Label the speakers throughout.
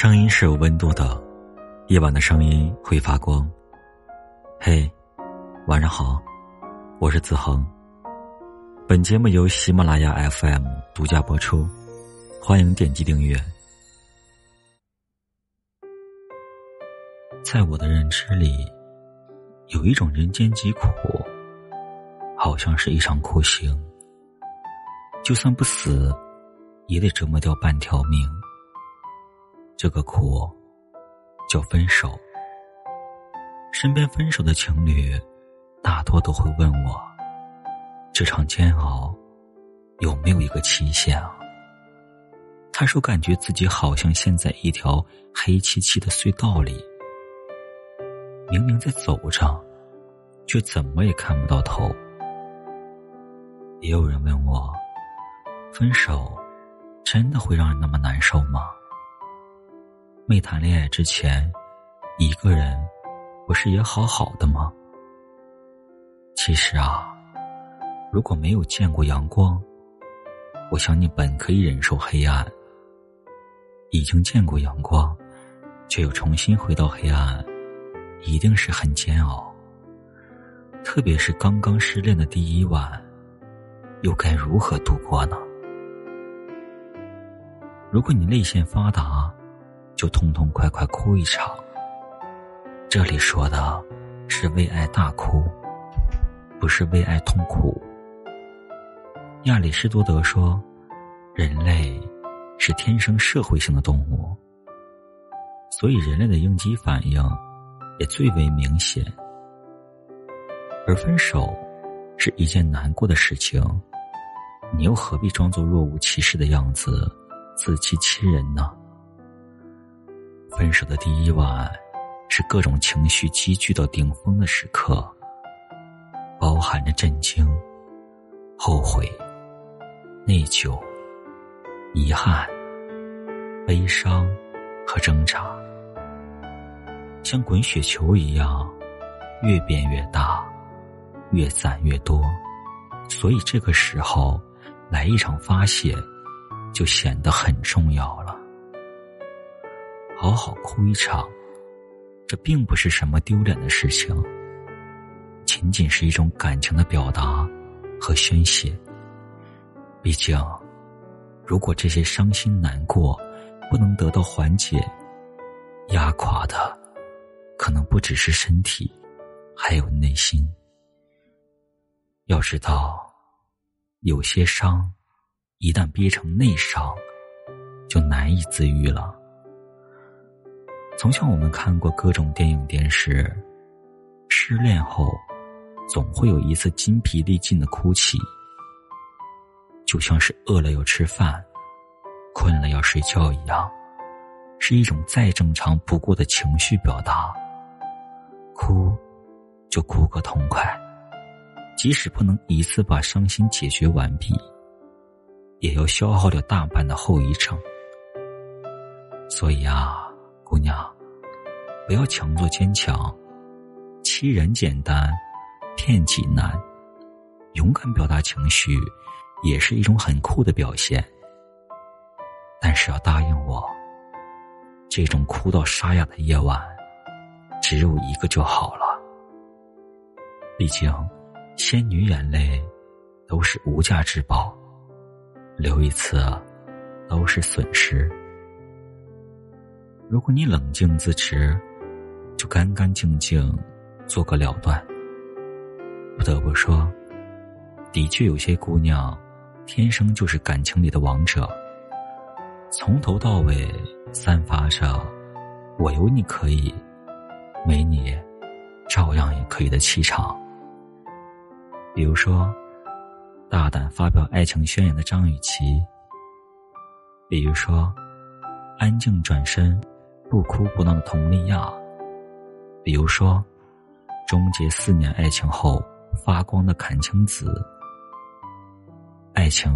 Speaker 1: 声音是有温度的，夜晚的声音会发光。嘿，晚上好，我是子恒。本节目由喜马拉雅 FM 独家播出，欢迎点击订阅。在我的认知里，有一种人间疾苦，好像是一场酷刑，就算不死，也得折磨掉半条命。这个苦叫分手。身边分手的情侣，大多都会问我：这场煎熬有没有一个期限啊？他说，感觉自己好像陷在一条黑漆漆的隧道里，明明在走着，却怎么也看不到头。也有人问我：分手真的会让人那么难受吗？没谈恋爱之前，一个人不是也好好的吗？其实啊，如果没有见过阳光，我想你本可以忍受黑暗；已经见过阳光，却又重新回到黑暗，一定是很煎熬。特别是刚刚失恋的第一晚，又该如何度过呢？如果你内线发达，就痛痛快快哭一场。这里说的是为爱大哭，不是为爱痛苦。亚里士多德说，人类是天生社会性的动物，所以人类的应激反应也最为明显。而分手是一件难过的事情，你又何必装作若无其事的样子，自欺欺人呢？分手的第一晚，是各种情绪积聚到顶峰的时刻，包含着震惊、后悔、内疚、遗憾、悲伤和挣扎，像滚雪球一样，越变越大，越攒越多，所以这个时候来一场发泄，就显得很重要了。好好哭一场，这并不是什么丢脸的事情，仅仅是一种感情的表达和宣泄。毕竟，如果这些伤心难过不能得到缓解，压垮的可能不只是身体，还有内心。要知道，有些伤一旦憋成内伤，就难以自愈了。从小我们看过各种电影电视，失恋后总会有一次筋疲力尽的哭泣，就像是饿了要吃饭，困了要睡觉一样，是一种再正常不过的情绪表达。哭，就哭个痛快，即使不能一次把伤心解决完毕，也要消耗掉大半的后遗症。所以啊。姑娘，不要强作坚强，欺人简单，骗己难。勇敢表达情绪，也是一种很酷的表现。但是要答应我，这种哭到沙哑的夜晚，只有一个就好了。毕竟，仙女眼泪都是无价之宝，流一次都是损失。如果你冷静自持，就干干净净做个了断。不得不说，的确有些姑娘天生就是感情里的王者，从头到尾散发着“我有你可以，没你照样也可以”的气场。比如说，大胆发表爱情宣言的张雨绮；比如说，安静转身。不哭不闹的佟丽娅，比如说，终结四年爱情后发光的阚清子。爱情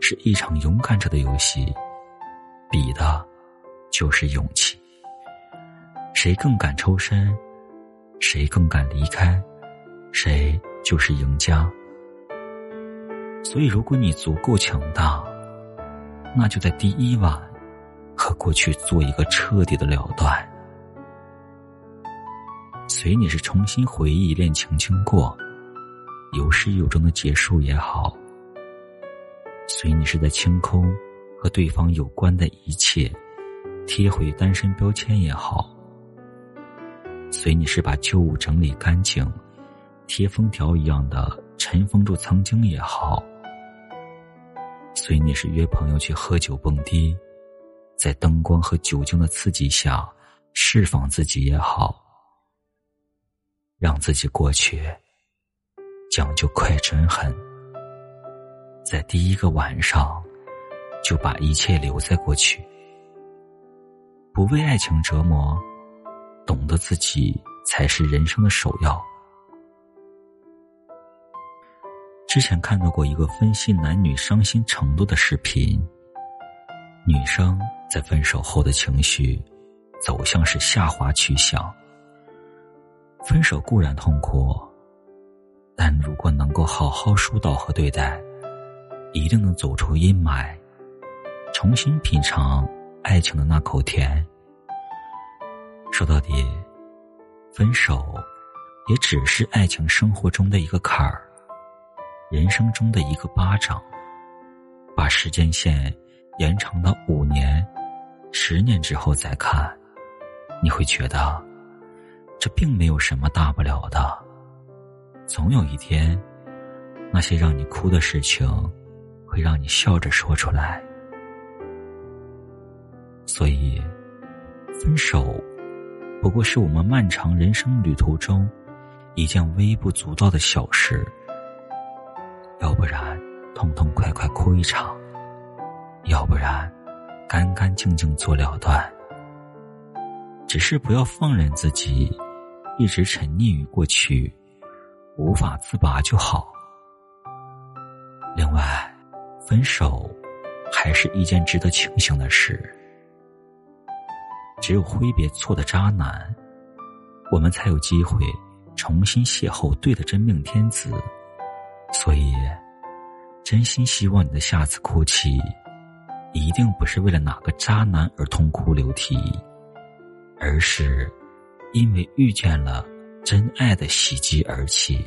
Speaker 1: 是一场勇敢者的游戏，比的，就是勇气。谁更敢抽身，谁更敢离开，谁就是赢家。所以，如果你足够强大，那就在第一晚和过去做一个彻底的了断。随你是重新回忆恋情经过，有始有终的结束也好；随你是在清空和对方有关的一切，贴回单身标签也好；随你是把旧物整理干净，贴封条一样的尘封住曾经也好；随你是约朋友去喝酒蹦迪，在灯光和酒精的刺激下释放自己也好。让自己过去，讲究快准狠，在第一个晚上就把一切留在过去，不为爱情折磨，懂得自己才是人生的首要。之前看到过一个分析男女伤心程度的视频，女生在分手后的情绪走向是下滑趋向。分手固然痛苦，但如果能够好好疏导和对待，一定能走出阴霾，重新品尝爱情的那口甜。说到底，分手也只是爱情生活中的一个坎儿，人生中的一个巴掌。把时间线延长到五年、十年之后再看，你会觉得。这并没有什么大不了的，总有一天，那些让你哭的事情，会让你笑着说出来。所以，分手不过是我们漫长人生旅途中一件微不足道的小事。要不然，痛痛快快哭一场；要不然，干干净净做了断。只是不要放任自己。一直沉溺于过去，无法自拔就好。另外，分手还是一件值得庆幸的事。只有挥别错的渣男，我们才有机会重新邂逅对的真命天子。所以，真心希望你的下次哭泣，一定不是为了哪个渣男而痛哭流涕，而是。因为遇见了真爱的袭击而起。